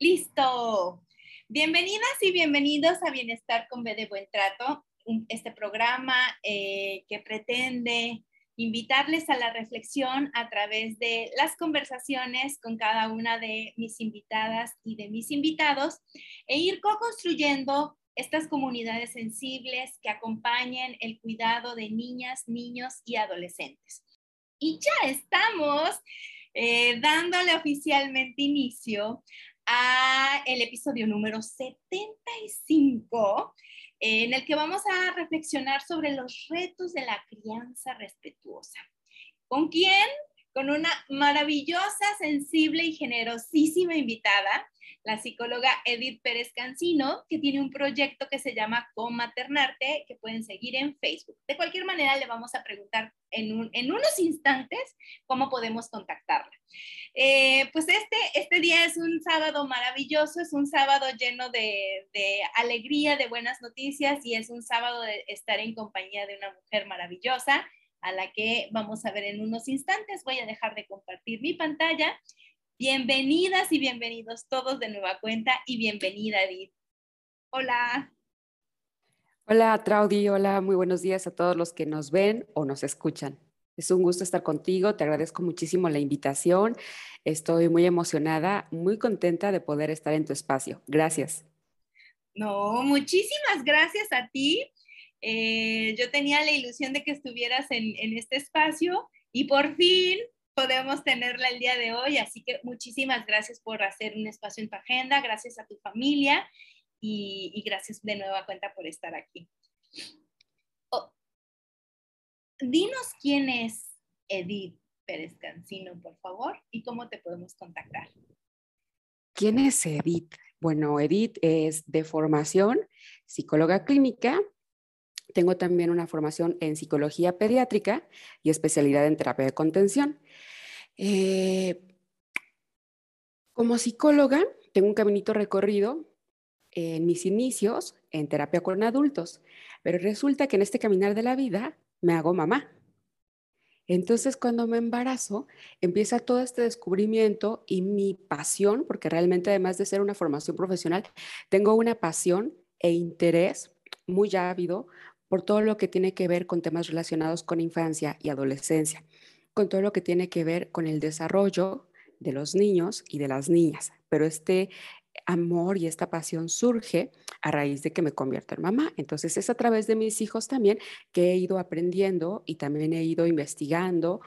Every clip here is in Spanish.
Listo. Bienvenidas y bienvenidos a Bienestar con B de Buen Trato, este programa eh, que pretende invitarles a la reflexión a través de las conversaciones con cada una de mis invitadas y de mis invitados e ir co-construyendo estas comunidades sensibles que acompañen el cuidado de niñas, niños y adolescentes. Y ya estamos eh, dándole oficialmente inicio el episodio número 75, en el que vamos a reflexionar sobre los retos de la crianza respetuosa. ¿Con quién? Con una maravillosa, sensible y generosísima invitada, la psicóloga Edith Pérez Cancino, que tiene un proyecto que se llama Comaternarte, que pueden seguir en Facebook. De cualquier manera, le vamos a preguntar en, unos instantes cómo podemos contactarla. Eh, pues este, este día es un sábado maravilloso, es un sábado lleno de, de alegría, de buenas noticias y es un sábado de estar en compañía de una mujer maravillosa a la que vamos a ver en unos instantes. Voy a dejar de compartir mi pantalla Bienvenidas y bienvenidos todos de nueva cuenta y bienvenida Edith. Hola. Hola Traudy, hola, muy buenos días a todos los que nos ven o nos escuchan. Es un gusto estar contigo, te agradezco muchísimo la invitación, estoy muy emocionada, muy contenta de poder estar en tu espacio. Gracias. No, muchísimas gracias a ti. Eh, yo tenía la ilusión de que estuvieras en, este espacio y por fin podemos tenerla el día de hoy. Así que muchísimas gracias por hacer un espacio en tu agenda, gracias a tu familia y, gracias de nueva cuenta por estar aquí. Oh, dinos quién es Edith Pérez Cancino, por favor, y cómo te podemos contactar. ¿Quién es Edith? Bueno, Edith es de formación psicóloga clínica. Tengo también una formación en psicología pediátrica y especialidad en terapia de contención. Eh, como psicóloga, tengo un caminito recorrido en mis inicios en terapia con adultos, pero resulta que en este caminar de la vida me hago mamá. Entonces, cuando me embarazo, empieza todo este descubrimiento y mi pasión, porque realmente además de ser una formación profesional, tengo una pasión e interés muy ávido por todo lo que tiene que ver con temas relacionados con infancia y adolescencia con todo lo que tiene que ver con el desarrollo de los niños y de las niñas. Pero este amor y esta pasión surge a raíz de que me convierto en mamá. Entonces es a través de mis hijos también que he ido aprendiendo y también he ido investigando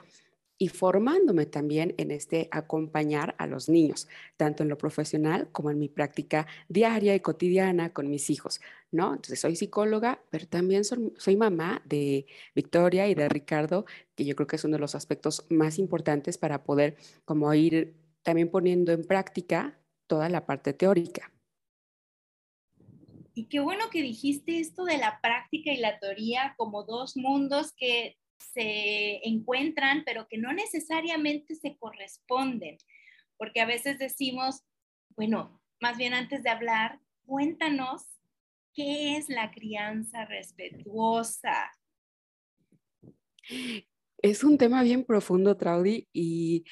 y formándome también en este acompañar a los niños, tanto en lo profesional como en mi práctica diaria y cotidiana con mis hijos, ¿no? Entonces soy psicóloga, pero también soy, mamá de Victoria y de Ricardo, que yo creo que es uno de los aspectos más importantes para poder como ir también poniendo en práctica toda la parte teórica. Y qué bueno que dijiste esto de la práctica y la teoría como dos mundos que se encuentran, pero que no necesariamente se corresponden, porque a veces decimos, bueno, más bien antes de hablar, cuéntanos qué es la crianza respetuosa. Es un tema bien profundo, Traudy, y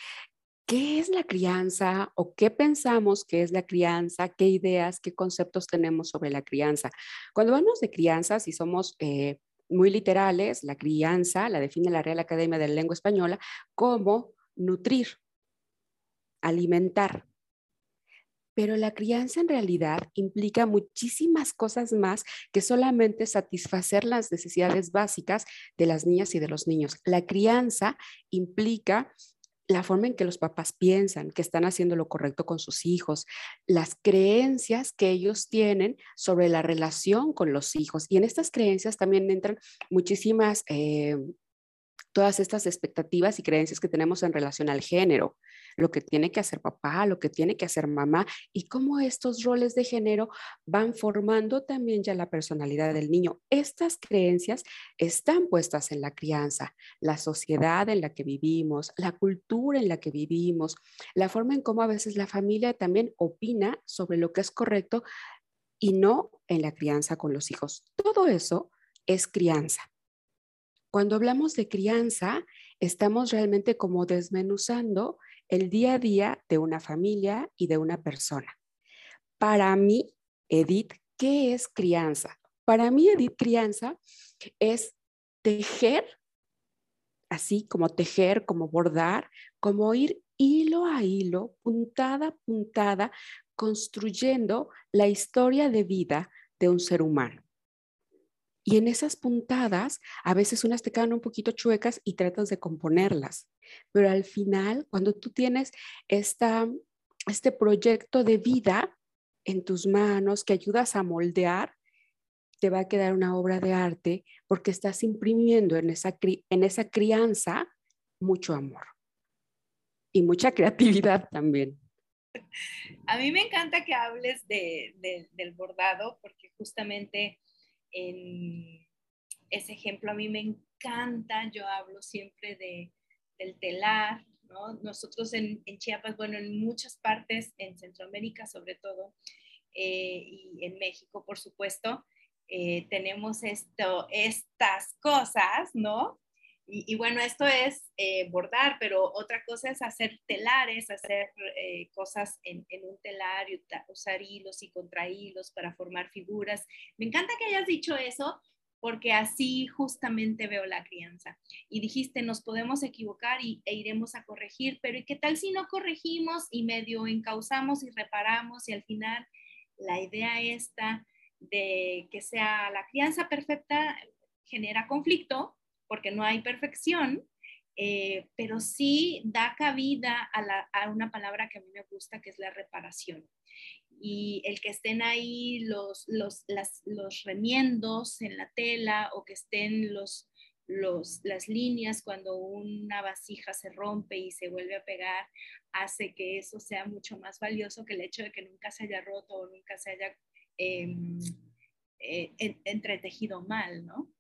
¿qué es la crianza o qué pensamos que es la crianza? ¿Qué ideas, qué conceptos tenemos sobre la crianza? Cuando hablamos de crianza, si somos eh, muy literales, la crianza la define la Real Academia de la Lengua Española como nutrir, alimentar. pero la crianza en realidad implica muchísimas cosas más que solamente satisfacer las necesidades básicas de las niñas y de los niños. La crianza implica la forma en que los papás piensan, que están haciendo lo correcto con sus hijos, las creencias que ellos tienen sobre la relación con los hijos. Y en estas creencias también entran muchísimas eh, todas estas expectativas y creencias que tenemos en relación al género, lo que tiene que hacer papá, lo que tiene que hacer mamá y cómo estos roles de género van formando también ya la personalidad del niño. Estas creencias están puestas en la crianza, la sociedad en la que vivimos, la cultura en la que vivimos, la forma en cómo a veces la familia también opina sobre lo que es correcto y no en la crianza con los hijos. Todo eso es crianza. Cuando hablamos de crianza, estamos realmente como desmenuzando el día a día de una familia y de una persona. Para mí, Edith, ¿qué es crianza? Para mí, Edith, crianza es tejer, así como tejer, como bordar, como ir hilo a hilo, puntada a puntada, construyendo la historia de vida de un ser humano. Y en esas puntadas, a veces unas te quedan un poquito chuecas y tratas de componerlas. Pero al final, cuando tú tienes esta, este proyecto de vida en tus manos que ayudas a moldear, te va a quedar una obra de arte porque estás imprimiendo en esa, en esa crianza mucho amor y mucha creatividad también. A mí me encanta que hables de, del bordado porque justamente en ese ejemplo. A mí me encanta, yo hablo siempre de, del telar, ¿no? Nosotros en, Chiapas, bueno, en muchas partes, en Centroamérica sobre todo, eh, y en México, por supuesto, eh, tenemos esto, estas cosas, ¿no? Y, bueno, esto es eh, bordar, pero otra cosa es hacer telares, hacer eh, cosas en, un telar, usar hilos y contrahilos para formar figuras. Me encanta que hayas dicho eso porque así justamente veo la crianza. Y dijiste, nos podemos equivocar y, e iremos a corregir, pero ¿y qué tal si no corregimos y medio encauzamos y reparamos y al final la idea esta de que sea la crianza perfecta genera conflicto porque no hay perfección, eh, pero sí da cabida a, una palabra que a mí me gusta, que es la reparación. Y el que estén ahí los, los, los remiendos en la tela o que estén los, los, las líneas cuando una vasija se rompe y se vuelve a pegar, hace que eso sea mucho más valioso que el hecho de que nunca se haya roto o nunca se haya em, eh, entretejido mal, ¿no?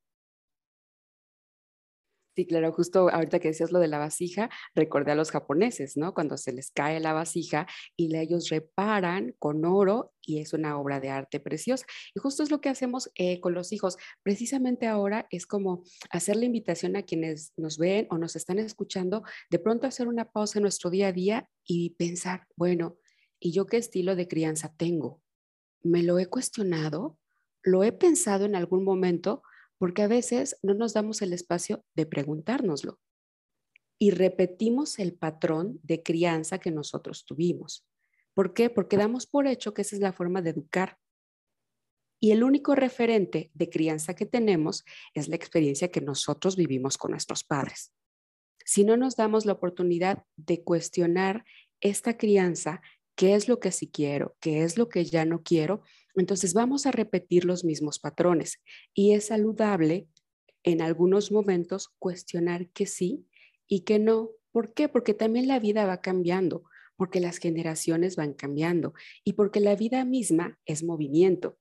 Sí, claro, justo ahorita que decías lo de la vasija, recordé a los japoneses, ¿no? Cuando se les cae la vasija y ellos reparan con oro y es una obra de arte preciosa. Y justo es lo que hacemos eh, con los hijos. Precisamente ahora es como hacer la invitación a quienes nos ven o nos están escuchando, de pronto hacer una pausa en nuestro día a día y pensar, bueno, ¿y yo qué estilo de crianza tengo? ¿Me lo he cuestionado? ¿Lo he pensado en algún momento? Porque a veces no nos damos el espacio de preguntárnoslo y repetimos el patrón de crianza que nosotros tuvimos. ¿Por qué? Porque damos por hecho que esa es la forma de educar. Y el único referente de crianza que tenemos es la experiencia que nosotros vivimos con nuestros padres. Si no nos damos la oportunidad de cuestionar esta crianza, qué es lo que sí quiero, qué es lo que ya no quiero, entonces vamos a repetir los mismos patrones y es saludable en algunos momentos cuestionar que sí y que no. ¿Por qué? Porque también la vida va cambiando, porque las generaciones van cambiando y porque la vida misma es movimiento.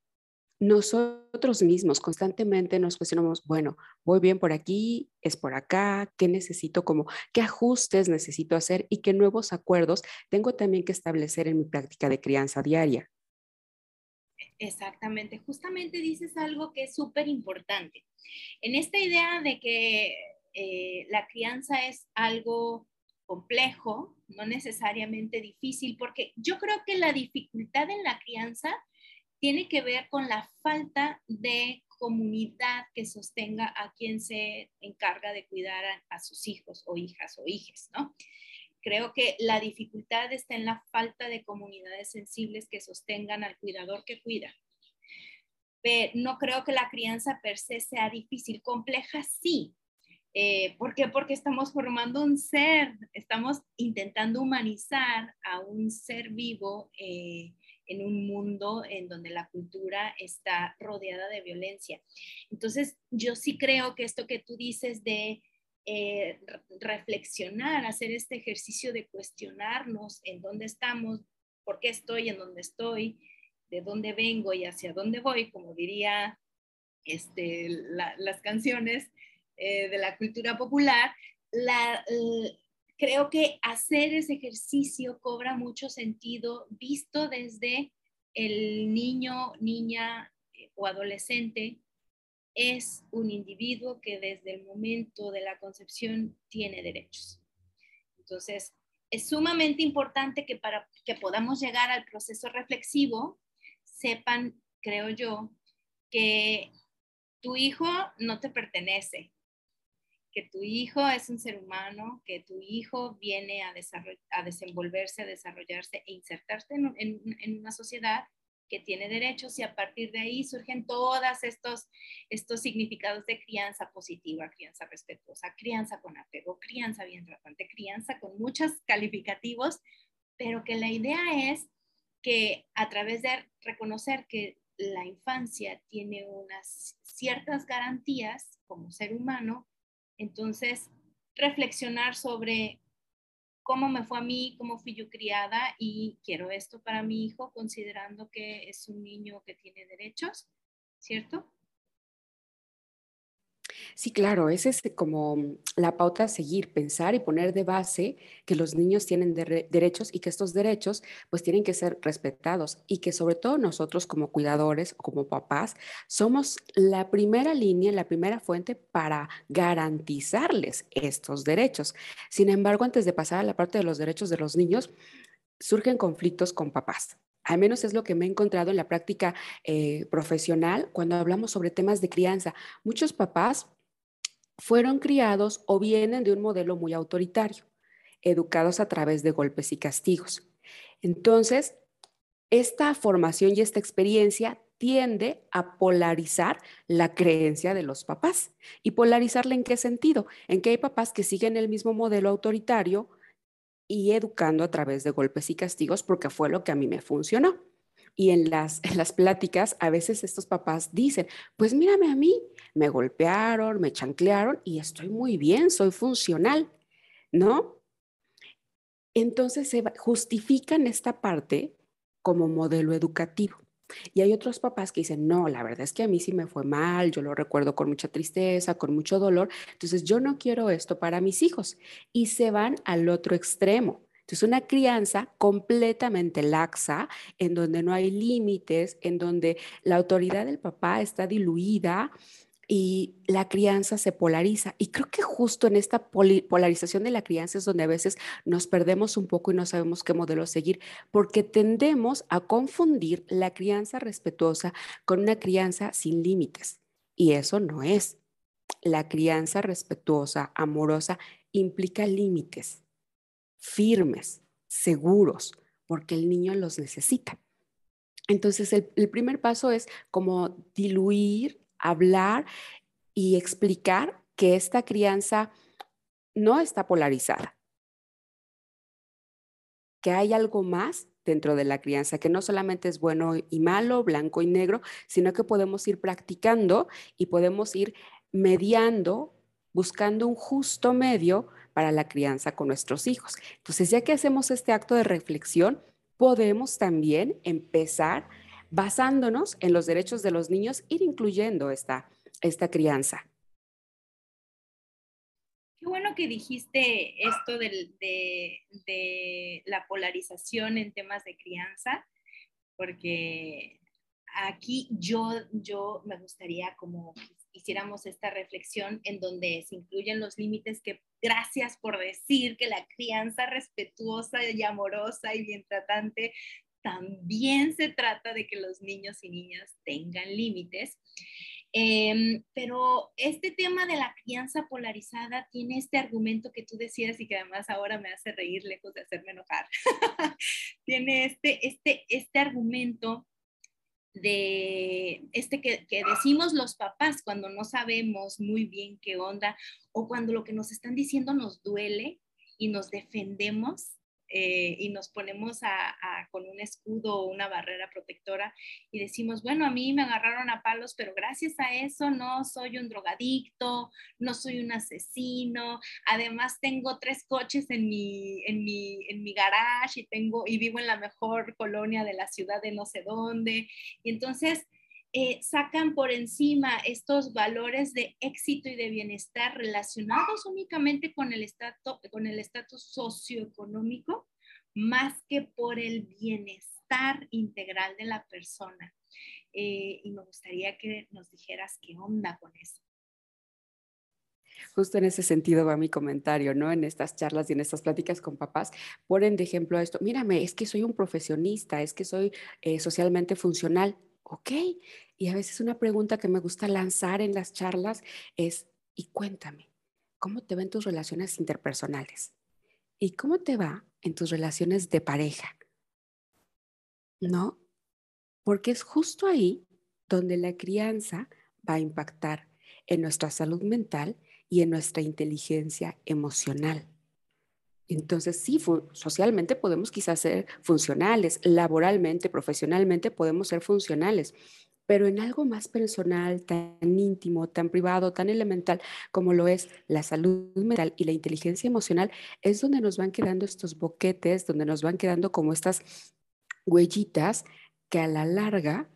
Nosotros mismos constantemente nos cuestionamos, bueno, voy bien por aquí, es por acá, qué necesito como, qué ajustes necesito hacer y qué nuevos acuerdos tengo también que establecer en mi práctica de crianza diaria. Exactamente, justamente dices algo que es súper importante. En esta idea de que eh, la crianza es algo complejo, no necesariamente difícil, porque yo creo que la dificultad en la crianza tiene que ver con la falta de comunidad que sostenga a quien se encarga de cuidar a, sus hijos o hijas o hijes, ¿no? Creo que la dificultad está en la falta de comunidades sensibles que sostengan al cuidador que cuida. Pero no creo que la crianza per se sea difícil, compleja sí. Eh, ¿Por qué? Porque estamos formando un ser, estamos intentando humanizar a un ser vivo eh, en un mundo en donde la cultura está rodeada de violencia. Entonces, yo sí creo que esto que tú dices de eh, reflexionar, hacer este ejercicio de cuestionarnos en dónde estamos, por qué estoy en donde estoy, de dónde vengo y hacia dónde voy, como diría este, las canciones eh, de la cultura popular, creo que hacer ese ejercicio cobra mucho sentido visto desde el niño, niña eh, o adolescente es un individuo que desde el momento de la concepción tiene derechos. Entonces, es sumamente importante que para que podamos llegar al proceso reflexivo, sepan, creo yo, que tu hijo no te pertenece, que tu hijo es un ser humano, que tu hijo viene a, a desenvolverse, a desarrollarse e insertarse en una sociedad que tiene derechos y a partir de ahí surgen todos estos, estos significados de crianza positiva, crianza respetuosa, crianza con apego, crianza bien tratante, crianza con muchos calificativos, pero que la idea es que a través de reconocer que la infancia tiene unas ciertas garantías como ser humano, entonces reflexionar sobre cómo me fue a mí, cómo fui yo criada y quiero esto para mi hijo considerando que es un niño que tiene derechos, ¿cierto? Sí, claro, esa es como mm, la pauta a seguir, pensar y poner de base que los niños tienen derechos y que estos derechos pues tienen que ser respetados y que sobre todo nosotros como cuidadores como papás somos la primera línea, la primera fuente para garantizarles estos derechos. Sin embargo, antes de pasar a la parte de los derechos de los niños, surgen conflictos con papás. Al menos es lo que me he encontrado en la práctica eh, profesional cuando hablamos sobre temas de crianza. Muchos papás fueron criados o vienen de un modelo muy autoritario, educados a través de golpes y castigos. Entonces, esta formación y esta experiencia tiende a polarizar la creencia de los papás. ¿Y polarizarla en qué sentido? En que hay papás que siguen el mismo modelo autoritario y educando a través de golpes y castigos porque fue lo que a mí me funcionó. Y en las, en las pláticas, a veces estos papás dicen, pues mírame a mí, me golpearon, me chanclearon y estoy muy bien, soy funcional, ¿no? Entonces se justifican esta parte como modelo educativo. Y hay otros papás que dicen, no, la verdad es que a mí sí me fue mal, yo lo recuerdo con mucha tristeza, con mucho dolor, entonces yo no quiero esto para mis hijos. Y se van al otro extremo. Entonces, una crianza completamente laxa, en donde no hay límites, en donde la autoridad del papá está diluida y la crianza se polariza. Y creo que justo en esta polarización de la crianza es donde a veces nos perdemos un poco y no sabemos qué modelo seguir, porque tendemos a confundir la crianza respetuosa con una crianza sin límites. Y eso no es. La crianza respetuosa, amorosa, implica límites firmes, seguros, porque el niño los necesita. Entonces, el, primer paso es como diluir, hablar y explicar que esta crianza no está polarizada, que hay algo más dentro de la crianza, que no solamente es bueno y malo, blanco y negro, sino que podemos ir practicando y podemos ir mediando, buscando un justo medio para la crianza con nuestros hijos. Entonces, ya que hacemos este acto de reflexión, podemos también empezar basándonos en los derechos de los niños, ir incluyendo esta, esta crianza. Qué bueno que dijiste esto de, de la polarización en temas de crianza, porque aquí yo, yo me gustaría como hiciéramos esta reflexión en donde se incluyen los límites que gracias por decir que la crianza respetuosa y amorosa y bien tratante también se trata de que los niños y niñas tengan límites. Em, pero este tema de la crianza polarizada tiene este argumento que tú decías y que además ahora me hace reír lejos de hacerme enojar. tiene este, este, este argumento de este que, que, decimos los papás cuando no sabemos muy bien qué onda o cuando lo que nos están diciendo nos duele y nos defendemos eh, y nos ponemos a, con un escudo o una barrera protectora y decimos, bueno, a mí me agarraron a palos, pero gracias a eso no soy un drogadicto, no soy un asesino, además tengo tres coches en mi, en mi, en mi garage y, tengo, y vivo en la mejor colonia de la ciudad de no sé dónde. Y entonces eh, sacan por encima estos valores de éxito y de bienestar relacionados únicamente con el estatus con el estatus socioeconómico más que por el bienestar integral de la persona. Eh, y me gustaría que nos dijeras qué onda con eso. Justo en ese sentido va mi comentario, ¿no? En estas charlas y en estas pláticas con papás, ponen de ejemplo esto, mírame, es que soy un profesionista, es que soy eh, socialmente funcional. Ok, y a veces una pregunta que me gusta lanzar en las charlas es, y cuéntame, ¿cómo te ven tus relaciones interpersonales? ¿Y cómo te va en tus relaciones de pareja? ¿No? Porque es justo ahí donde la crianza va a impactar en nuestra salud mental y en nuestra inteligencia emocional. Entonces, sí, socialmente podemos quizás ser funcionales, laboralmente, profesionalmente podemos ser funcionales, pero en algo más personal, tan íntimo, tan privado, tan elemental como lo es la salud mental y la inteligencia emocional, es donde nos van quedando estos boquetes, donde nos van quedando como estas huellitas que a la larga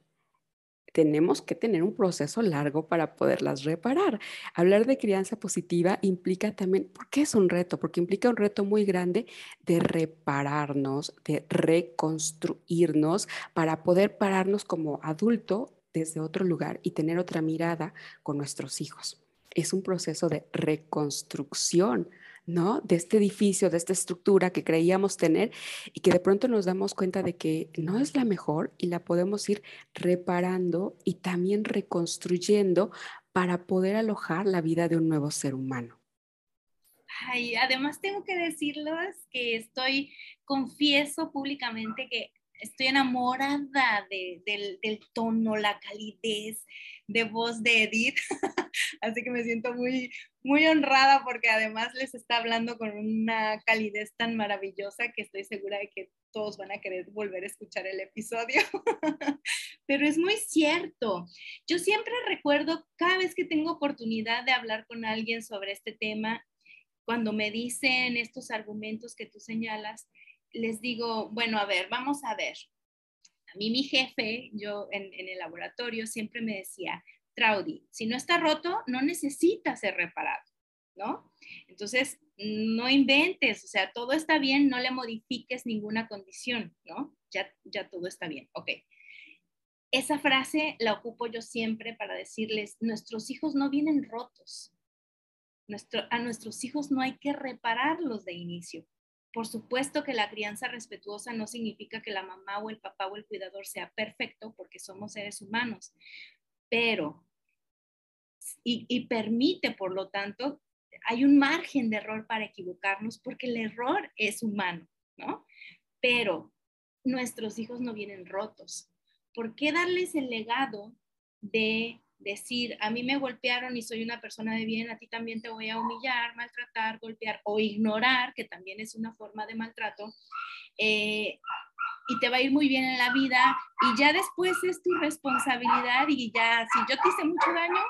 tenemos que tener un proceso largo para poderlas reparar. Hablar de crianza positiva implica también, ¿por qué es un reto? Porque implica un reto muy grande de repararnos, de reconstruirnos para poder pararnos como adulto desde otro lugar y tener otra mirada con nuestros hijos. Es un proceso de reconstrucción ¿no? De este edificio, de esta estructura que creíamos tener y que de pronto nos damos cuenta de que no es la mejor y la podemos ir reparando y también reconstruyendo para poder alojar la vida de un nuevo ser humano. Ay, además tengo que decirles que estoy, confieso públicamente que estoy enamorada del, del, tono, la calidez de voz de Edith, así que me siento muy, muy honrada porque además les está hablando con una calidez tan maravillosa que estoy segura de que todos van a querer volver a escuchar el episodio. Pero es muy cierto. Yo siempre recuerdo cada vez que tengo oportunidad de hablar con alguien sobre este tema, cuando me dicen estos argumentos que tú señalas, les digo, bueno, a ver, vamos a ver. A mí mi jefe, yo en, el laboratorio siempre me decía, Traudy, si no está roto, no necesita ser reparado, ¿no? Entonces, no inventes, o sea, todo está bien, no le modifiques ninguna condición, ¿no? Ya, ya todo está bien, ok. Esa frase la ocupo yo siempre para decirles, nuestros hijos no vienen rotos. A nuestros hijos no hay que repararlos de inicio. Por supuesto que la crianza respetuosa no significa que la mamá o el papá o el cuidador sea perfecto porque somos seres humanos, pero y, permite, por lo tanto, hay un margen de error para equivocarnos porque el error es humano, ¿no? Pero nuestros hijos no vienen rotos. ¿Por qué darles el legado de decir, a mí me golpearon y soy una persona de bien, a ti también te voy a humillar, maltratar, golpear o ignorar, que también es una forma de maltrato, eh, y te va a ir muy bien en la vida y ya después es tu responsabilidad y ya, si yo te hice mucho daño,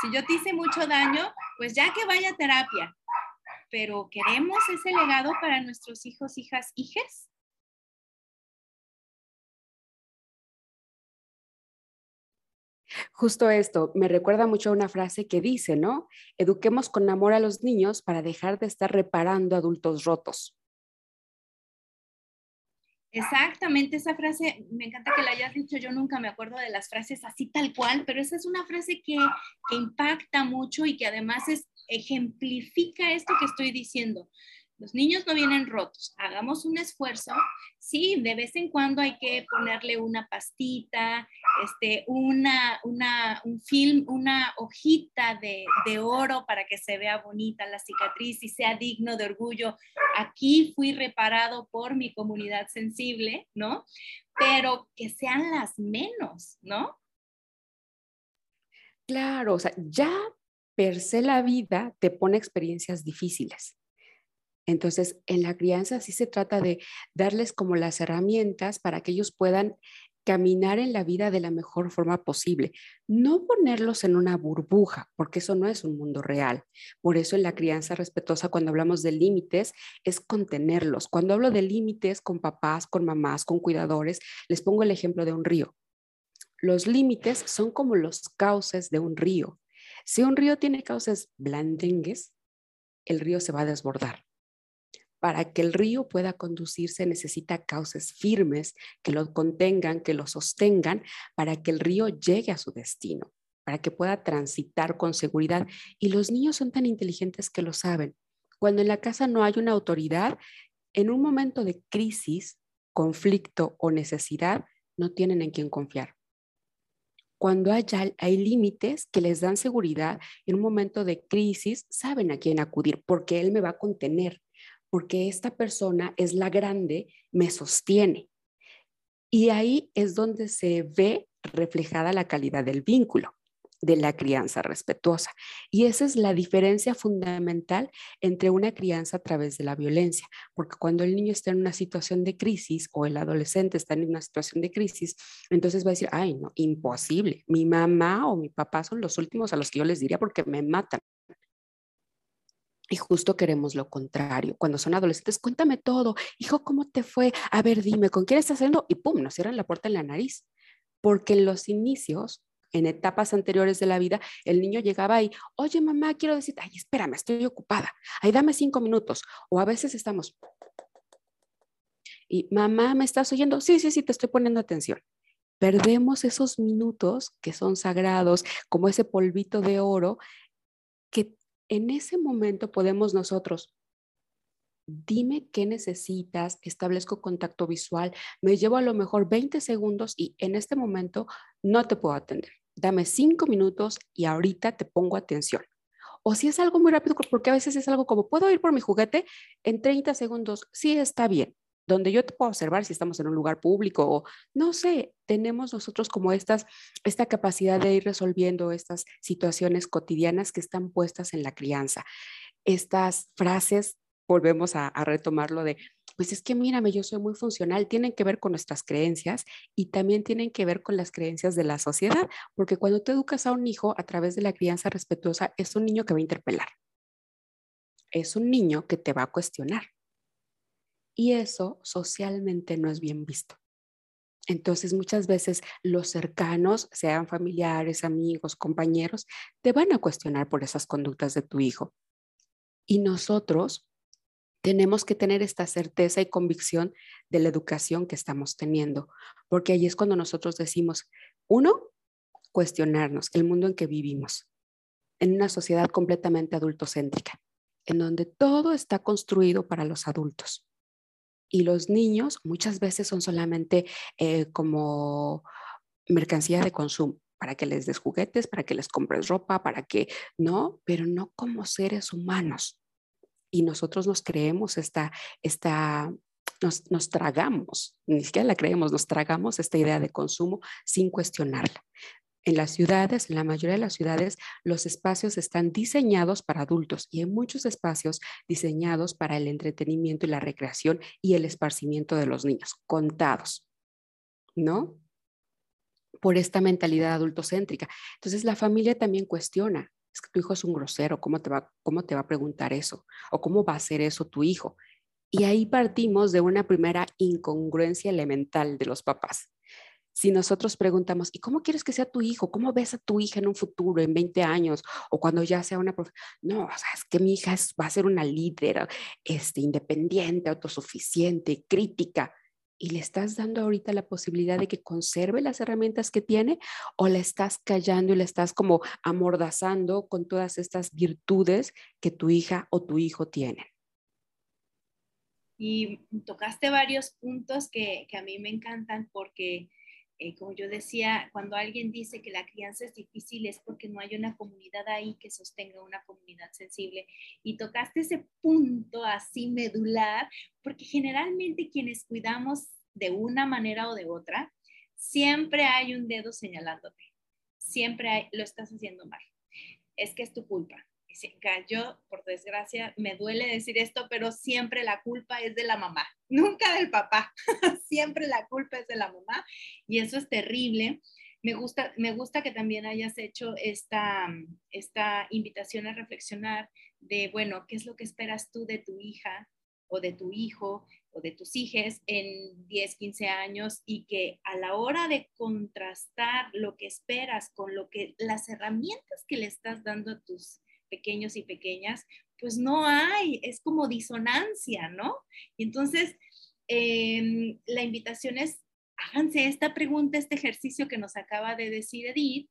si yo te hice mucho daño, pues ya que vaya a terapia, pero queremos ese legado para nuestros hijos, hijas, hijes. Justo esto me recuerda mucho a una frase que dice, ¿no? Eduquemos con amor a los niños para dejar de estar reparando adultos rotos. Exactamente, esa frase, me encanta que la hayas dicho, yo nunca me acuerdo de las frases así tal cual, pero esa es una frase que, que impacta mucho y que además es, ejemplifica esto que estoy diciendo. Los niños no vienen rotos. Hagamos un esfuerzo. Sí, de vez en cuando hay que ponerle una pastita, este, una, una, un film, una hojita de, de oro para que se vea bonita la cicatriz y sea digno de orgullo. Aquí fui reparado por mi comunidad sensible, ¿no? Pero que sean las menos, ¿no? Claro, o sea, ya per se la vida te pone experiencias difíciles. Entonces, en la crianza sí se trata de darles como las herramientas para que ellos puedan caminar en la vida de la mejor forma posible. No ponerlos en una burbuja, porque eso no es un mundo real. Por eso en la crianza respetuosa, cuando hablamos de límites, es contenerlos. Cuando hablo de límites con papás, con mamás, con cuidadores, les pongo el ejemplo de un río. Los límites son como los cauces de un río. Si un río tiene cauces blandengues, el río se va a desbordar. Para que el río pueda conducirse necesita cauces firmes que lo contengan, que lo sostengan, para que el río llegue a su destino, para que pueda transitar con seguridad. Y los niños son tan inteligentes que lo saben. Cuando en la casa no hay una autoridad, en un momento de crisis, conflicto o necesidad, no tienen en quién confiar. Cuando hay, hay límites que les dan seguridad, en un momento de crisis, saben a quién acudir, porque él me va a contener, porque esta persona es la grande, me sostiene. Y ahí es donde se ve reflejada la calidad del vínculo de la crianza respetuosa. Y esa es la diferencia fundamental entre una crianza a través de la violencia, porque cuando el niño está en una situación de crisis o el adolescente está en una situación de crisis, entonces va a decir, ay, no, imposible, mi mamá o mi papá son los últimos a los que yo les diría porque me matan. Y justo queremos lo contrario. Cuando son adolescentes, cuéntame todo. Hijo, ¿cómo te fue? A ver, dime, ¿con quién estás haciendo? Y pum, nos cierran la puerta en la nariz. Porque en los inicios, en etapas anteriores de la vida, el niño llegaba y, oye, mamá, quiero decirte, ay, espérame, estoy ocupada. Ay, dame cinco minutos. O a veces estamos, y mamá, ¿me estás oyendo? Sí, sí, sí, te estoy poniendo atención. Perdemos esos minutos que son sagrados, como ese polvito de oro, en ese momento podemos nosotros, dime qué necesitas, establezco contacto visual, me llevo a lo mejor 20 segundos y en este momento no te puedo atender. Dame cinco minutos y ahorita te pongo atención. O si es algo muy rápido, porque a veces es algo como, ¿puedo ir por mi juguete? En 30 segundos, sí está bien donde yo te puedo observar si estamos en un lugar público o no sé, tenemos nosotros como estas, esta capacidad de ir resolviendo estas situaciones cotidianas que están puestas en la crianza. Estas frases, volvemos a, retomarlo de, pues es que mírame, yo soy muy funcional, tienen que ver con nuestras creencias y también tienen que ver con las creencias de la sociedad, porque cuando tú educas a un hijo a través de la crianza respetuosa, es un niño que va a interpelar, es un niño que te va a cuestionar y eso socialmente no es bien visto. Entonces muchas veces los cercanos, sean familiares, amigos, compañeros, te van a cuestionar por esas conductas de tu hijo. Y nosotros tenemos que tener esta certeza y convicción de la educación que estamos teniendo, porque ahí es cuando nosotros decimos, uno, cuestionarnos el mundo en que vivimos, en una sociedad completamente adultocéntrica, en donde todo está construido para los adultos y los niños muchas veces son solamente eh, como mercancía de consumo para que les des juguetes, para que les compres ropa, para que, no, pero no como seres humanos. Y nosotros nos creemos esta, esta nos, nos, tragamos, ni siquiera la creemos, nos tragamos esta idea de consumo sin cuestionarla. En las ciudades, en la mayoría de las ciudades, los espacios están diseñados para adultos y hay muchos espacios diseñados para el entretenimiento y la recreación y el esparcimiento de los niños, contados, ¿no? Por esta mentalidad adultocéntrica. Entonces la familia también cuestiona, es que tu hijo es un grosero, ¿cómo te va, cómo te va a preguntar eso? ¿O cómo va a hacer eso tu hijo? Y ahí partimos de una primera incongruencia elemental de los papás si nosotros preguntamos, ¿y cómo quieres que sea tu hijo? ¿Cómo ves a tu hija en un futuro, en 20 años o cuando ya sea una profe No, o sea, es que mi hija va a ser una líder este, independiente, autosuficiente, crítica. ¿Y le estás dando ahorita la posibilidad de que conserve las herramientas que tiene o le estás callando y le estás como amordazando con todas estas virtudes que tu hija o tu hijo tienen? Y tocaste varios puntos que, que a mí me encantan porque eh, como yo decía, cuando alguien dice que la crianza es difícil es porque no hay una comunidad ahí que sostenga una comunidad sensible. Y tocaste ese punto así medular, porque generalmente quienes cuidamos de una manera o de otra, siempre hay un dedo señalándote, siempre lo estás haciendo mal. Es que es tu culpa, yo, por desgracia, me duele decir esto, pero siempre la culpa es de la mamá, nunca del papá. siempre la culpa es de la mamá y eso es terrible. Me gusta, me gusta que también hayas hecho esta, esta invitación a reflexionar de, bueno, ¿qué es lo que esperas tú de tu hija o de tu hijo o de tus hijas en 10, 15 años y que a la hora de contrastar lo que esperas con lo que las herramientas que le estás dando a tus pequeños y pequeñas, pues no hay, es como disonancia, ¿no? Y entonces, em, la invitación es, háganse esta pregunta, este ejercicio que nos acaba de decir Edith,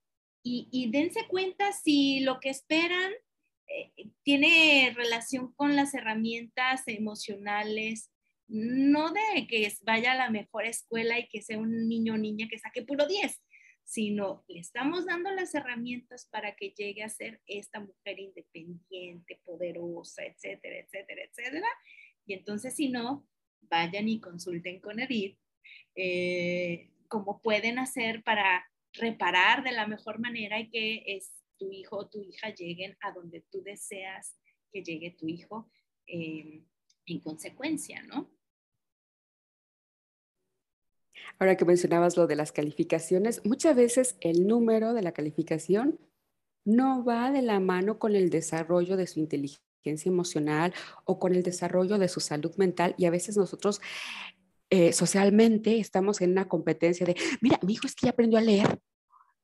y, dense cuenta si lo que esperan eh, tiene relación con las herramientas emocionales, no de que vaya a la mejor escuela y que sea un niño o niña que saque puro 10, sino le estamos dando las herramientas para que llegue a ser esta mujer independiente, poderosa, etcétera, etcétera, etcétera. Y entonces, si no, vayan y consulten con Edith eh, cómo pueden hacer para reparar de la mejor manera y que es, tu hijo o tu hija lleguen a donde tú deseas que llegue tu hijo eh, en consecuencia, ¿no? Ahora que mencionabas lo de las calificaciones, muchas veces el número de la calificación no va de la mano con el desarrollo de su inteligencia emocional o con el desarrollo de su salud mental y a veces nosotros eh, socialmente estamos en una competencia de, mira, mi hijo es que ya aprendió a leer,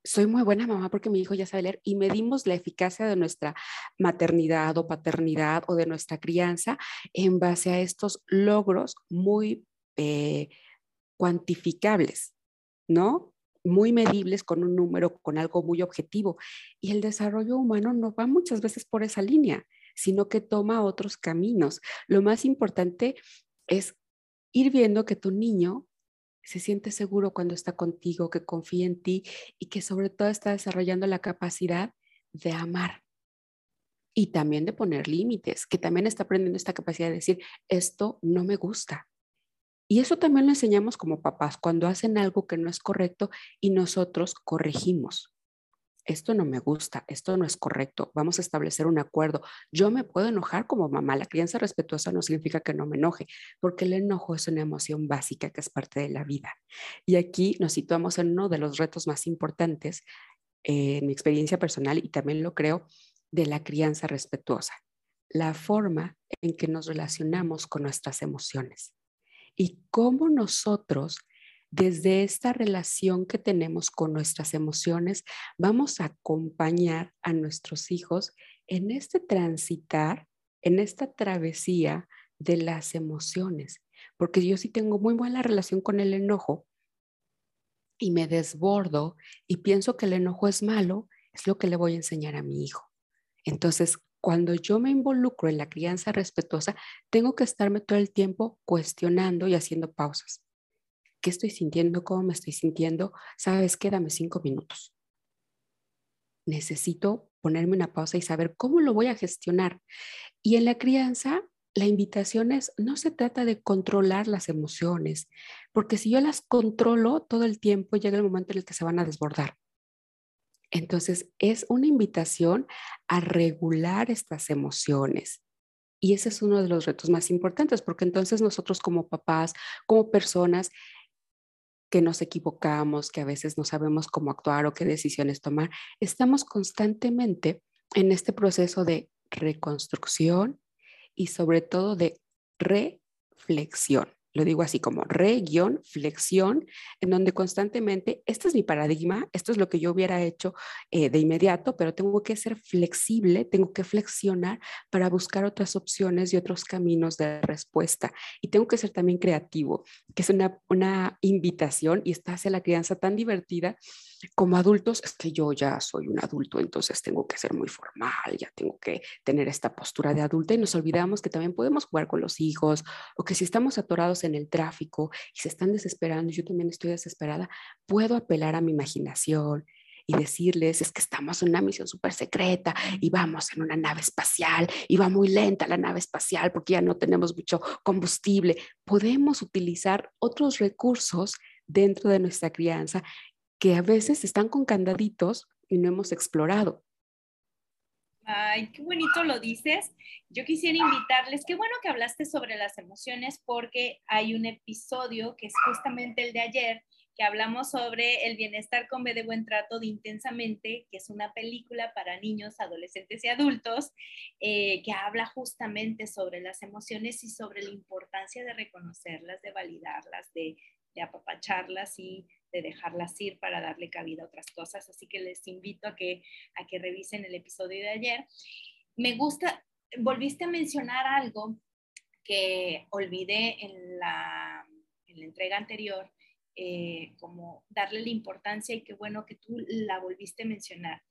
soy muy buena mamá porque mi hijo ya sabe leer y medimos la eficacia de nuestra maternidad o paternidad o de nuestra crianza en base a estos logros muy eh, cuantificables, ¿no? Muy medibles con un número, con algo muy objetivo. Y el desarrollo humano no va muchas veces por esa línea, sino que toma otros caminos. Lo más importante es ir viendo que tu niño se siente seguro cuando está contigo, que confía en ti y que sobre todo está desarrollando la capacidad de amar y también de poner límites, que también está aprendiendo esta capacidad de decir, esto no me gusta, y eso también lo enseñamos como papás, cuando hacen algo que no es correcto y nosotros corregimos. Esto no me gusta, esto no es correcto, vamos a establecer un acuerdo. Yo me puedo enojar como mamá, la crianza respetuosa no significa que no me enoje, porque el enojo es una emoción básica que es parte de la vida. Y aquí nos situamos en uno de los retos más importantes, eh, en mi experiencia personal y también lo creo, de la crianza respetuosa, la forma en que nos relacionamos con nuestras emociones y cómo nosotros, desde esta relación que tenemos con nuestras emociones, vamos a acompañar a nuestros hijos en este transitar, en esta travesía de las emociones. Porque yo sí tengo muy buena relación con el enojo y me desbordo y pienso que el enojo es malo, es lo que le voy a enseñar a mi hijo. Entonces, cuando yo me involucro en la crianza respetuosa, tengo que estarme todo el tiempo cuestionando y haciendo pausas. ¿Qué estoy sintiendo? ¿Cómo me estoy sintiendo? ¿Sabes qué? Dame cinco minutos. Necesito ponerme una pausa y saber cómo lo voy a gestionar. Y en la crianza, la invitación es, no se trata de controlar las emociones, porque si yo las controlo todo el tiempo, llega el momento en el que se van a desbordar. Entonces, es una invitación a regular estas emociones. Y ese es uno de los retos más importantes, porque entonces nosotros como papás, como personas que nos equivocamos, que a veces no sabemos cómo actuar o qué decisiones tomar, estamos constantemente en este proceso de reconstrucción y sobre todo de reflexión lo digo así como re, flexión, en donde constantemente, este es mi paradigma, esto es lo que yo hubiera hecho eh, de inmediato, pero tengo que ser flexible, tengo que flexionar para buscar otras opciones y otros caminos de respuesta. Y tengo que ser también creativo, que es una, una invitación y está hacia la crianza tan divertida como adultos, es que yo ya soy un adulto, entonces tengo que ser muy formal, ya tengo que tener esta postura de adulta y nos olvidamos que también podemos jugar con los hijos o que si estamos atorados en el tráfico y se están desesperando, yo también estoy desesperada, puedo apelar a mi imaginación y decirles, es que estamos en una misión súper secreta y vamos en una nave espacial y va muy lenta la nave espacial porque ya no tenemos mucho combustible. Podemos utilizar otros recursos dentro de nuestra crianza que a veces están con candaditos y no hemos explorado. Ay, qué bonito lo dices. Yo quisiera invitarles, qué bueno que hablaste sobre las emociones porque hay un episodio que es justamente el de ayer, que hablamos sobre el bienestar con B de buen trato de Intensamente, que es una película para niños, adolescentes y adultos, eh, que habla justamente sobre las emociones y sobre la importancia de reconocerlas, de validarlas, de, de apapacharlas y de dejarlas ir para darle cabida a otras cosas. Así que les invito a que, a que revisen el episodio de ayer. Me gusta, volviste a mencionar algo que olvidé en la, en la entrega anterior, eh, como darle la importancia y qué bueno que tú la volviste a mencionar.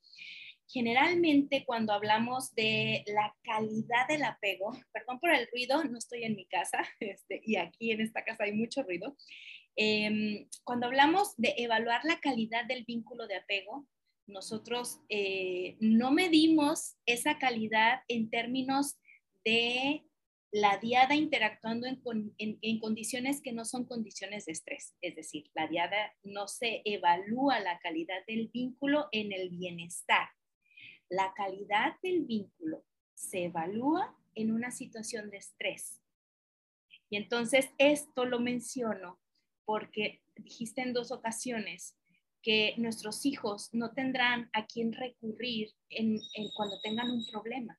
Generalmente cuando hablamos de la calidad del apego, perdón por el ruido, no estoy en mi casa este, y aquí en esta casa hay mucho ruido, Em, cuando hablamos de evaluar la calidad del vínculo de apego, nosotros eh, no medimos esa calidad en términos de la diada interactuando en, en, condiciones que no son condiciones de estrés. Es decir, la diada no se evalúa la calidad del vínculo en el bienestar. La calidad del vínculo se evalúa en una situación de estrés. Y entonces esto lo menciono porque dijiste en dos ocasiones que nuestros hijos no tendrán a quién recurrir en, cuando tengan un problema.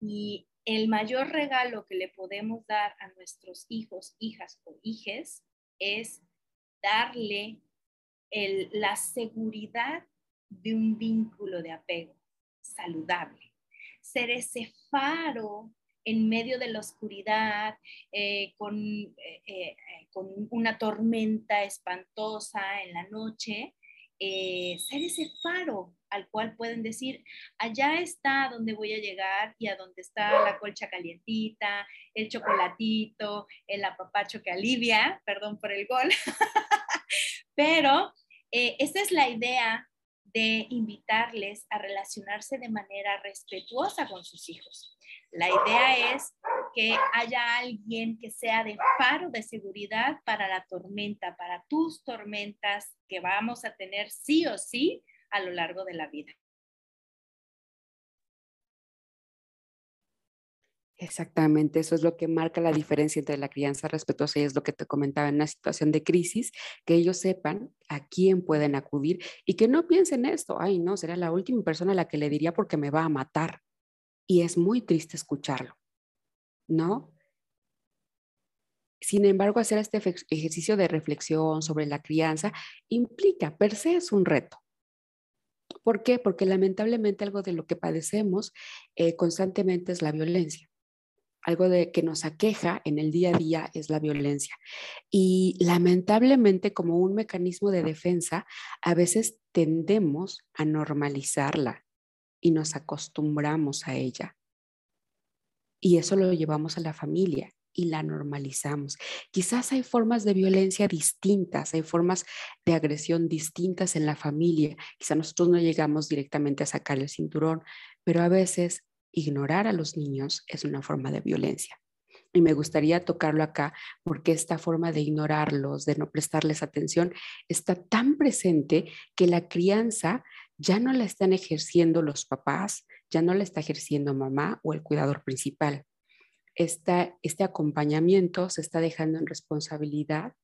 Y el mayor regalo que le podemos dar a nuestros hijos, hijas o hijes es darle la seguridad de un vínculo de apego saludable. Ser ese faro en medio de la oscuridad, eh, con, eh, eh, con, una tormenta espantosa en la noche, ser ese faro al cual pueden decir, allá está donde voy a llegar y a donde está la colcha calientita, el chocolatito, el apapacho que alivia, perdón por el gol, pero esta es la idea de invitarles a relacionarse de manera respetuosa con sus hijos. La idea es que haya alguien que sea de faro de seguridad para la tormenta, para tus tormentas que vamos a tener sí o sí a lo largo de la vida. Exactamente, eso es lo que marca la diferencia entre la crianza respetuosa y es lo que te comentaba en una situación de crisis, que ellos sepan a quién pueden acudir y que no piensen esto, ay no, será la última persona a la que le diría porque me va a matar. Y es muy triste escucharlo, ¿no? Sin embargo, hacer este ejercicio de reflexión sobre la crianza implica, per se, es un reto. ¿Por qué? Porque lamentablemente algo de lo que padecemos eh, constantemente es la violencia algo de que nos aqueja en el día a día es la violencia. Y lamentablemente como un mecanismo de defensa, a veces tendemos a normalizarla y nos acostumbramos a ella. Y eso lo llevamos a la familia y la normalizamos. Quizás hay formas de violencia distintas, hay formas de agresión distintas en la familia. Quizás nosotros no llegamos directamente a sacar el cinturón, pero a veces ignorar a los niños es una forma de violencia. Y me gustaría tocarlo acá porque esta forma de ignorarlos, de no prestarles atención, está tan presente que la crianza ya no la están ejerciendo los papás, ya no la está ejerciendo mamá o el cuidador principal. este acompañamiento se está dejando en responsabilidad,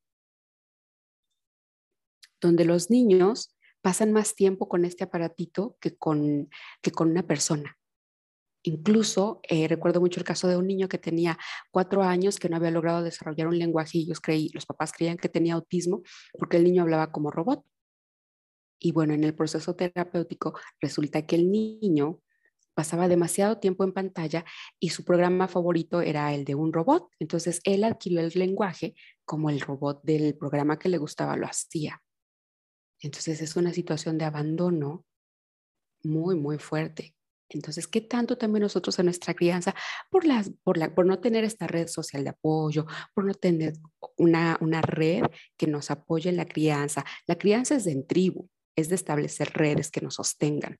donde los niños pasan más tiempo con este aparatito que con, que con una persona. Incluso eh, recuerdo mucho el caso de un niño que tenía cuatro años que no había logrado desarrollar un lenguaje y creí, los papás creían que tenía autismo porque el niño hablaba como robot. Y bueno, en el proceso terapéutico resulta que el niño pasaba demasiado tiempo en pantalla y su programa favorito era el de un robot. Entonces él adquirió el lenguaje como el robot del programa que le gustaba lo hacía. Entonces es una situación de abandono muy, muy fuerte. Entonces, ¿qué tanto también nosotros en nuestra crianza, por, las, por, la, por no tener esta red social de apoyo, por no tener una, una red que nos apoye en la crianza? La crianza es en tribu, es de establecer redes que nos sostengan.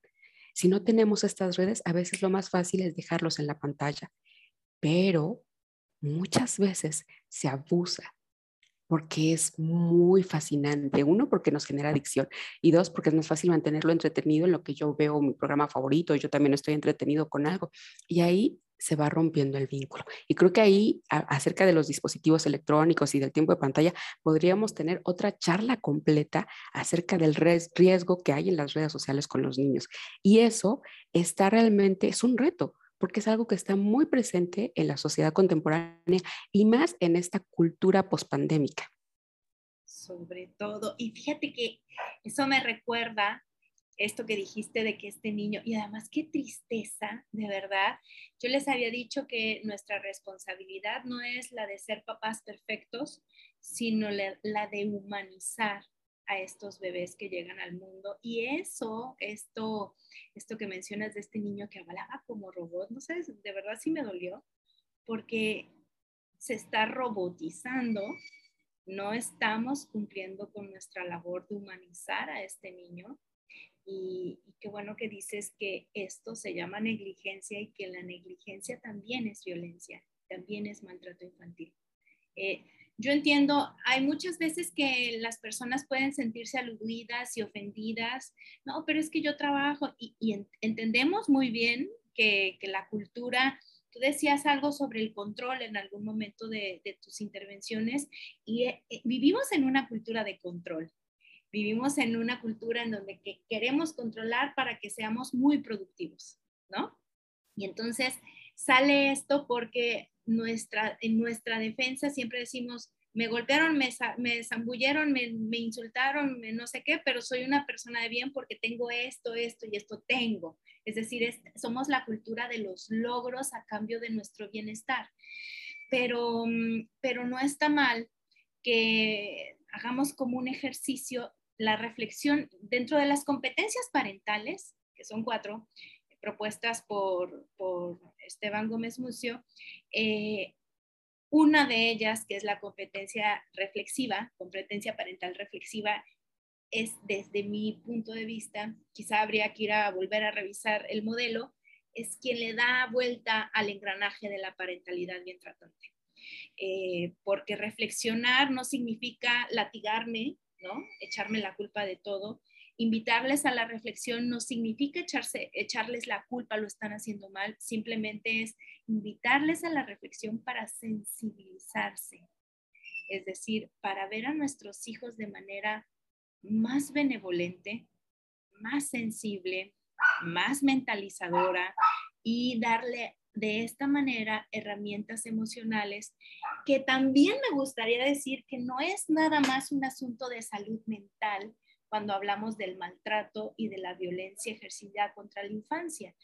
Si no tenemos estas redes, a veces lo más fácil es dejarlos en la pantalla, pero muchas veces se abusa porque es muy fascinante. Uno, porque nos genera adicción y dos, porque es más fácil mantenerlo entretenido en lo que yo veo mi programa favorito, yo también estoy entretenido con algo. Y ahí se va rompiendo el vínculo. Y creo que ahí, acerca de los dispositivos electrónicos y del tiempo de pantalla, podríamos tener otra charla completa acerca del riesgo que hay en las redes sociales con los niños. Y eso está realmente, es un reto, porque es algo que está muy presente en la sociedad contemporánea y más en esta cultura pospandémica. Sobre todo, y fíjate que eso me recuerda esto que dijiste de que este niño, y además qué tristeza, de verdad. Yo les había dicho que nuestra responsabilidad no es la de ser papás perfectos, sino la, de humanizar a estos bebés que llegan al mundo. Y eso, esto, esto que mencionas de este niño que hablaba como robot, no sé, de verdad sí me dolió, porque se está robotizando, no estamos cumpliendo con nuestra labor de humanizar a este niño. Y, qué bueno que dices que esto se llama negligencia y que la negligencia también es violencia, también es maltrato infantil. Eh, yo entiendo, hay muchas veces que las personas pueden sentirse aludidas y ofendidas, no, pero es que yo trabajo y, entendemos muy bien que, la cultura, tú decías algo sobre el control en algún momento de, tus intervenciones y eh, vivimos en una cultura de control. Vivimos en una cultura en donde queremos controlar para que seamos muy productivos, ¿no? Y entonces sale esto porque nuestra, en nuestra defensa siempre decimos, me golpearon, me, me zambulleron, me, me insultaron, no sé qué, pero soy una persona de bien porque tengo esto, esto y esto tengo. Es decir, somos la cultura de los logros a cambio de nuestro bienestar. Pero, pero no está mal que hagamos como un ejercicio la reflexión dentro de las competencias parentales, que son cuatro, propuestas por, por Esteban Gómez Mucio, eh, una de ellas, que es la competencia reflexiva, competencia parental reflexiva, es desde mi punto de vista, quizá habría que ir a volver a revisar el modelo, es quien le da vuelta al engranaje de la parentalidad bien tratante. Eh, porque reflexionar no significa latigarme, ¿no? Echarme la culpa de todo, invitarles a la reflexión no significa echarse, echarles la culpa, lo están haciendo mal, simplemente es invitarles a la reflexión para sensibilizarse, es decir, para ver a nuestros hijos de manera más benevolente, más sensible, más mentalizadora y darle de esta manera herramientas emocionales que también me gustaría decir que no es nada más un asunto de salud mental, cuando hablamos del maltrato y de la violencia ejercida contra la infancia.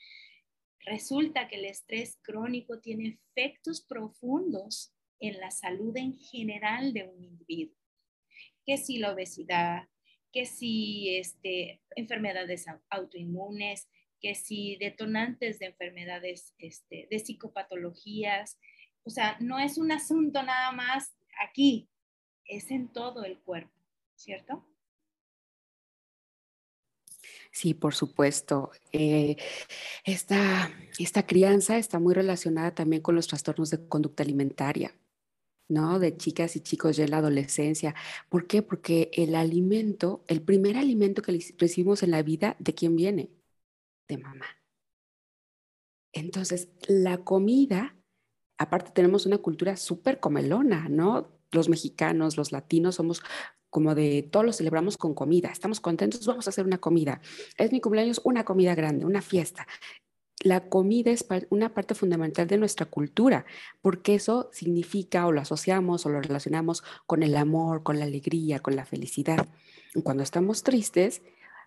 Resulta que el estrés crónico tiene efectos profundos en la salud en general de un individuo. Que si la obesidad, que si este, enfermedades autoinmunes, que si detonantes de enfermedades, este, de psicopatologías. O sea, no es un asunto nada más aquí, es en todo el cuerpo, ¿cierto? Sí, por supuesto. Eh, esta, esta crianza está muy relacionada también con los trastornos de conducta alimentaria, ¿no? De chicas y chicos ya en la adolescencia. ¿Por qué? Porque el alimento, el primer alimento que recibimos en la vida, ¿de quién viene? De mamá. Entonces, la comida, aparte tenemos una cultura súper comelona, ¿no? Los mexicanos, los latinos somos como de todos lo celebramos con comida, estamos contentos, vamos a hacer una comida. Es mi cumpleaños, una comida grande, una fiesta. La comida es una parte fundamental de nuestra cultura, porque eso significa o lo asociamos o lo relacionamos con el amor, con la alegría, con la felicidad. cuando estamos tristes,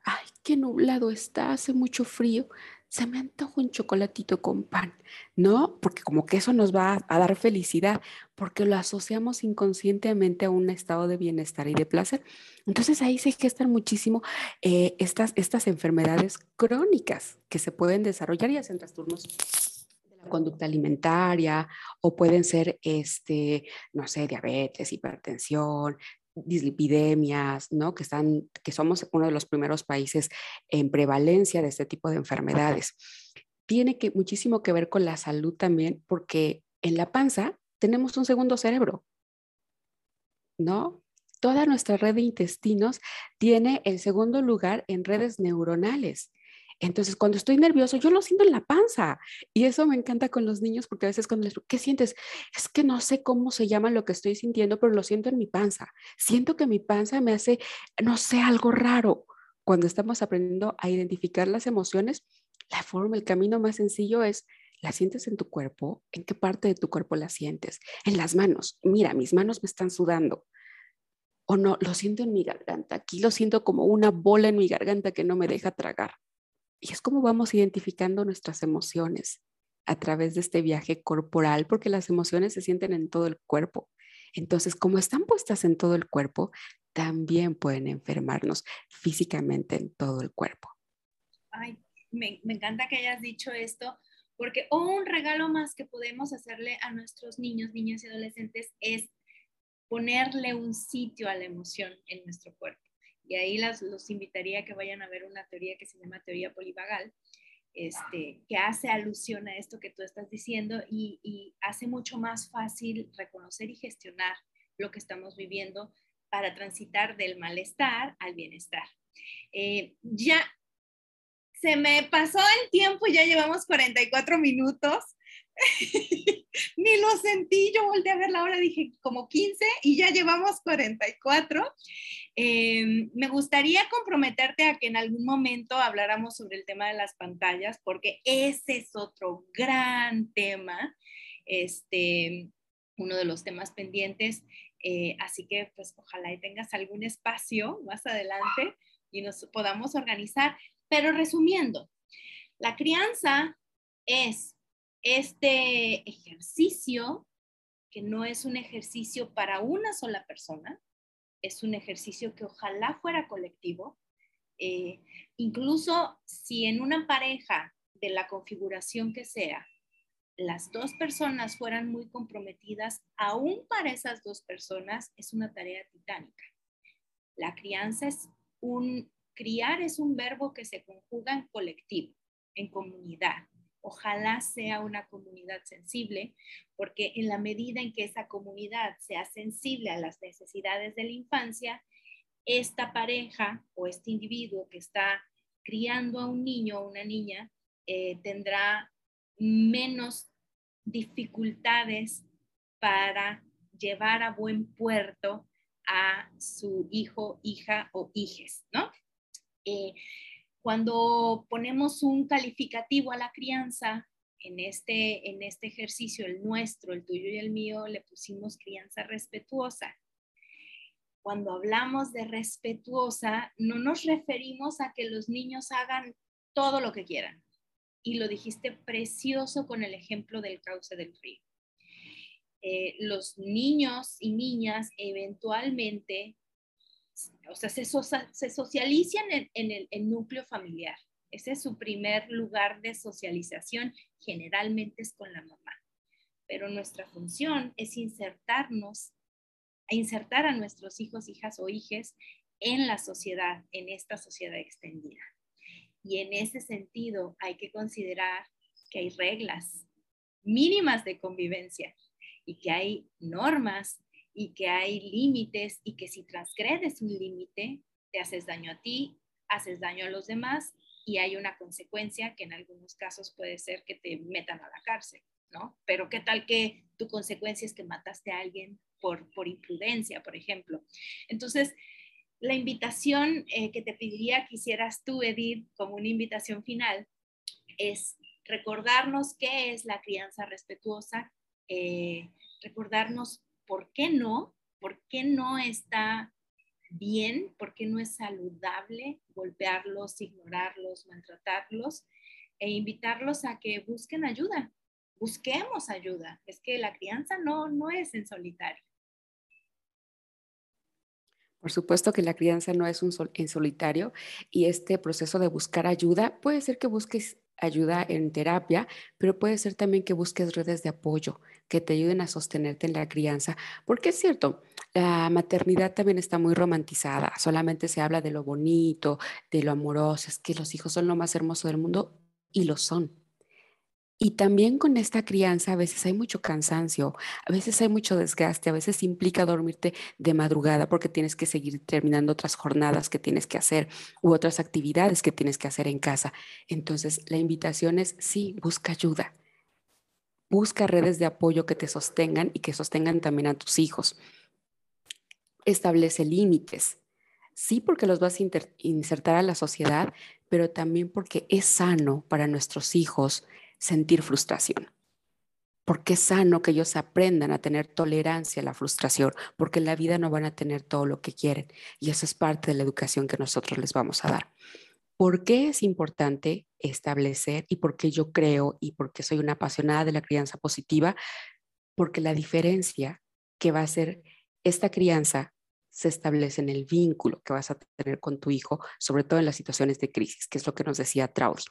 ay, qué nublado está, hace mucho frío. se me antoja un chocolatito con pan, ¿no? Porque como que eso nos va a, dar felicidad, porque lo asociamos inconscientemente a un estado de bienestar y de placer. Entonces ahí se gestan muchísimo eh, estas, estas enfermedades crónicas que se pueden desarrollar y hacen trastornos de la conducta alimentaria o pueden ser, este, no sé, diabetes, hipertensión, dislipidemias, ¿no? Que, están, que somos uno de los primeros países en prevalencia de este tipo de enfermedades. Tiene que, muchísimo que ver con la salud también, porque en la panza tenemos un segundo cerebro, ¿no? Toda nuestra red de intestinos tiene el segundo lugar en redes neuronales. Entonces, cuando estoy nervioso, yo lo siento en la panza. Y eso me encanta con los niños porque a veces cuando les digo, ¿qué sientes? Es que no sé cómo se llama lo que estoy sintiendo, pero lo siento en mi panza. Siento que mi panza me hace, no sé, algo raro. Cuando estamos aprendiendo a identificar las emociones, la forma, el camino más sencillo es, ¿la sientes en tu cuerpo? ¿En qué parte de tu cuerpo la sientes? En las manos. Mira, mis manos me están sudando o no, lo siento en mi garganta. Aquí lo siento como una bola en mi garganta que no me deja tragar. Y es como vamos identificando nuestras emociones a través de este viaje corporal, porque las emociones se sienten en todo el cuerpo. Entonces, como están puestas en todo el cuerpo, también pueden enfermarnos físicamente en todo el cuerpo. Ay, me, encanta que hayas dicho esto, porque un regalo más que podemos hacerle a nuestros niños, niños y adolescentes es ponerle un sitio a la emoción en nuestro cuerpo y ahí las, los invitaría a que vayan a ver una teoría que se llama teoría polivagal, este, que hace alusión a esto que tú estás diciendo y, hace mucho más fácil reconocer y gestionar lo que estamos viviendo para transitar del malestar al bienestar. Eh, ya se me pasó el tiempo, ya llevamos 44 minutos. Ni lo sentí, yo volteé a ver la hora, dije como 15 y ya llevamos 44. Eh, me gustaría comprometerte a que en algún momento habláramos sobre el tema de las pantallas, porque ese es otro gran tema, este, uno de los temas pendientes. Eh, así que pues ojalá y tengas algún espacio más adelante y nos podamos organizar. Pero resumiendo, la crianza es este ejercicio que no es un ejercicio para una sola persona, es un ejercicio que ojalá fuera colectivo. Eh, incluso si en una pareja de la configuración que sea, las dos personas fueran muy comprometidas, aún para esas dos personas es una tarea titánica. La crianza es un, criar es un verbo que se conjuga en colectivo, en comunidad. Ojalá sea una comunidad sensible, porque en la medida en que esa comunidad sea sensible a las necesidades de la infancia, esta pareja o este individuo que está criando a un niño o una niña eh, tendrá menos dificultades para llevar a buen puerto a su hijo, hija o hijes, ¿no? Eh, cuando ponemos un calificativo a la crianza, en este, en este ejercicio, el nuestro, el tuyo y el mío, le pusimos crianza respetuosa. Cuando hablamos de respetuosa, no nos referimos a que los niños hagan todo lo que quieran. Y lo dijiste precioso con el ejemplo del cauce del río. Eh, los niños y niñas eventualmente o sea, se, socializan en, el núcleo familiar. Ese es su primer lugar de socialización, generalmente es con la mamá. Pero nuestra función es insertarnos, insertar a nuestros hijos, hijas o hijes en la sociedad, en esta sociedad extendida. Y en ese sentido hay que considerar que hay reglas mínimas de convivencia y que hay normas y que hay límites y que si transgredes un límite, te haces daño a ti, haces daño a los demás y hay una consecuencia que en algunos casos puede ser que te metan a la cárcel, ¿no? Pero qué tal que tu consecuencia es que mataste a alguien por, por imprudencia, por ejemplo. Entonces, la invitación eh, que te pediría que hicieras tú, Edith, como una invitación final, es recordarnos qué es la crianza respetuosa, eh, recordarnos ¿por qué no? ¿Por qué no está bien? ¿Por qué no es saludable golpearlos, ignorarlos, maltratarlos? e invitarlos a que busquen ayuda, busquemos ayuda. Es que la crianza no, no es en solitario. Por supuesto que la crianza no es un en solitario y este proceso de buscar ayuda puede ser que busques ayuda en terapia, pero puede ser también que busques redes de apoyo que te ayuden a sostenerte en la crianza, porque es cierto, la maternidad también está muy romantizada, solamente se habla de lo bonito, de lo amoroso, es que los hijos son lo más hermoso del mundo y lo son. Y también con esta crianza a veces hay mucho cansancio, a veces hay mucho desgaste, a veces implica dormirte de madrugada porque tienes que seguir terminando otras jornadas que tienes que hacer u otras actividades que tienes que hacer en casa. Entonces, la invitación es, sí, busca ayuda. Busca redes de apoyo que te sostengan y que sostengan también a tus hijos. Establece límites. Sí, porque los vas a insertar a la sociedad, pero también porque es sano para nuestros hijos sentir frustración. Porque es sano que ellos aprendan a tener tolerancia a la frustración, porque en la vida no van a tener todo lo que quieren. Y eso es parte de la educación que nosotros les vamos a dar. ¿Por qué es importante establecer y por qué yo creo y por qué soy una apasionada de la crianza positiva? Porque la diferencia que va a ser esta crianza se establece en el vínculo que vas a tener con tu hijo, sobre todo en las situaciones de crisis, que es lo que nos decía Traudy.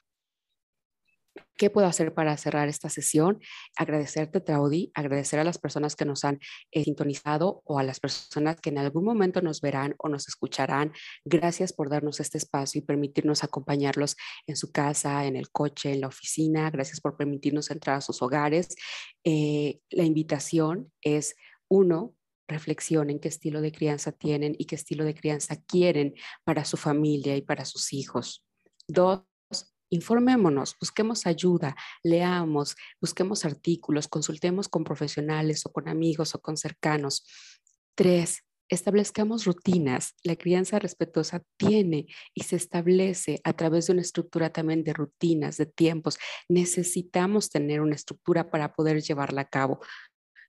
¿Qué puedo hacer para cerrar esta sesión? Agradecerte, Traudy, agradecer a las personas que nos han eh, sintonizado o a las personas que en algún momento nos verán o nos escucharán. Gracias por darnos este espacio y permitirnos acompañarlos en su casa, en el coche, en la oficina. Gracias por permitirnos entrar a sus hogares. Eh, la invitación es, uno, reflexionen qué estilo de crianza tienen y qué estilo de crianza quieren para su familia y para sus hijos. Dos, informémonos, busquemos ayuda, leamos, busquemos artículos, consultemos con profesionales o con amigos o con cercanos. Tres, establezcamos rutinas. La crianza respetuosa tiene y se establece a través de una estructura también de rutinas, de tiempos. Necesitamos tener una estructura para poder llevarla a cabo.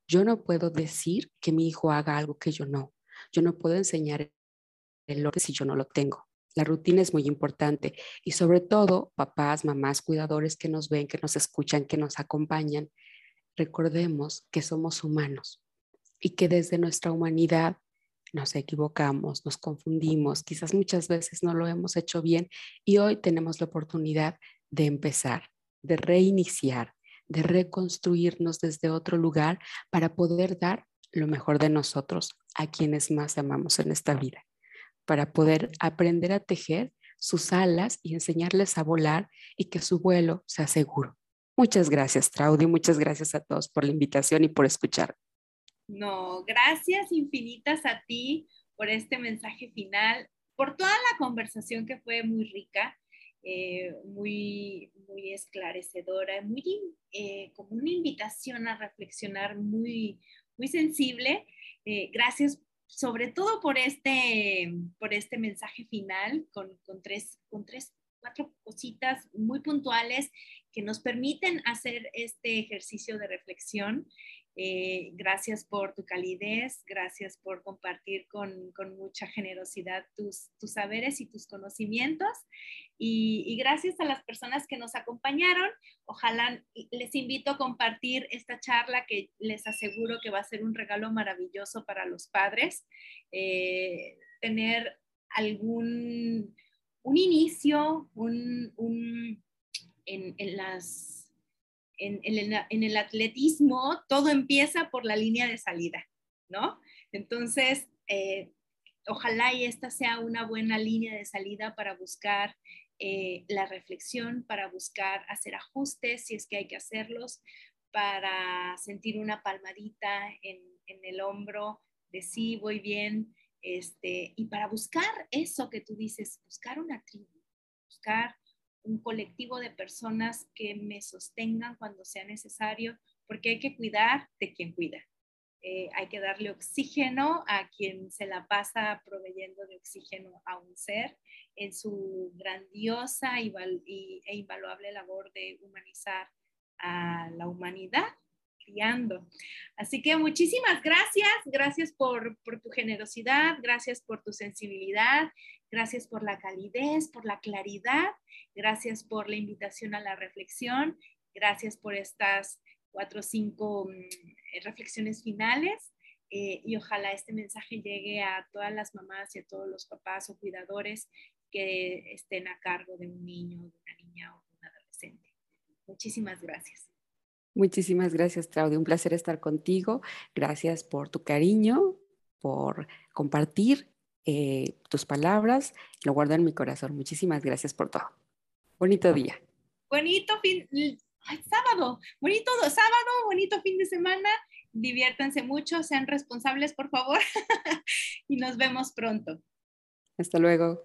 Yo no puedo decir que mi hijo haga algo que yo no. Yo no puedo enseñar el orden si yo no lo tengo. La rutina es muy importante y sobre todo papás, mamás, cuidadores que nos ven, que nos escuchan, que nos acompañan, recordemos que somos humanos y que desde nuestra humanidad nos equivocamos, nos confundimos, quizás muchas veces no lo hemos hecho bien y hoy tenemos la oportunidad de empezar, de reiniciar, de reconstruirnos desde otro lugar para poder dar lo mejor de nosotros a quienes más amamos en esta vida para poder aprender a tejer sus alas y enseñarles a volar y que su vuelo sea seguro. Muchas gracias, Traudy. Muchas gracias a todos por la invitación y por escuchar. No, gracias infinitas a ti por este mensaje final, por toda la conversación que fue muy rica, eh, muy, muy esclarecedora, muy eh, como una invitación a reflexionar muy, muy sensible. Eh, gracias sobre todo por este, por este mensaje final con, con, tres, con tres, cuatro cositas muy puntuales que nos permiten hacer este ejercicio de reflexión eh, gracias por tu calidez, gracias por compartir con, mucha generosidad tus, saberes y tus conocimientos. Y, gracias a las personas que nos acompañaron. Ojalá les invito a compartir esta charla que les aseguro que va a ser un regalo maravilloso para los padres. Eh, tener algún un inicio, un, en las en, el atletismo todo empieza por la línea de salida, ¿no? Entonces, eh, ojalá y esta sea una buena línea de salida para buscar eh, la reflexión, para buscar hacer ajustes si es que hay que hacerlos, para sentir una palmadita en, el hombro de sí, voy bien, este, y para buscar eso que tú dices, buscar una tribu, buscar un colectivo de personas que me sostengan cuando sea necesario, porque hay que cuidar de quien cuida. Eh, hay que darle oxígeno a quien se la pasa proveyendo de oxígeno a un ser en su grandiosa e invaluable labor de humanizar a la humanidad criando. Así que muchísimas gracias, gracias por, por tu generosidad, gracias por tu sensibilidad, Gracias por la calidez, por la claridad. Gracias por la invitación a la reflexión. Gracias por estas cuatro o cinco mm, reflexiones finales. Eh, y ojalá este mensaje llegue a todas las mamás y a todos los papás o cuidadores que estén a cargo de un niño, de una niña o de un adolescente. Muchísimas gracias. Muchísimas gracias, Claudia. Un placer estar contigo. Gracias por tu cariño, por compartir eh, tus palabras. Lo guardo en mi corazón. Muchísimas gracias por todo. Bonito día. Bonito fin, sábado, bonito sábado, bonito fin de semana. Diviértanse mucho, sean responsables, por favor. y nos vemos pronto. Hasta luego.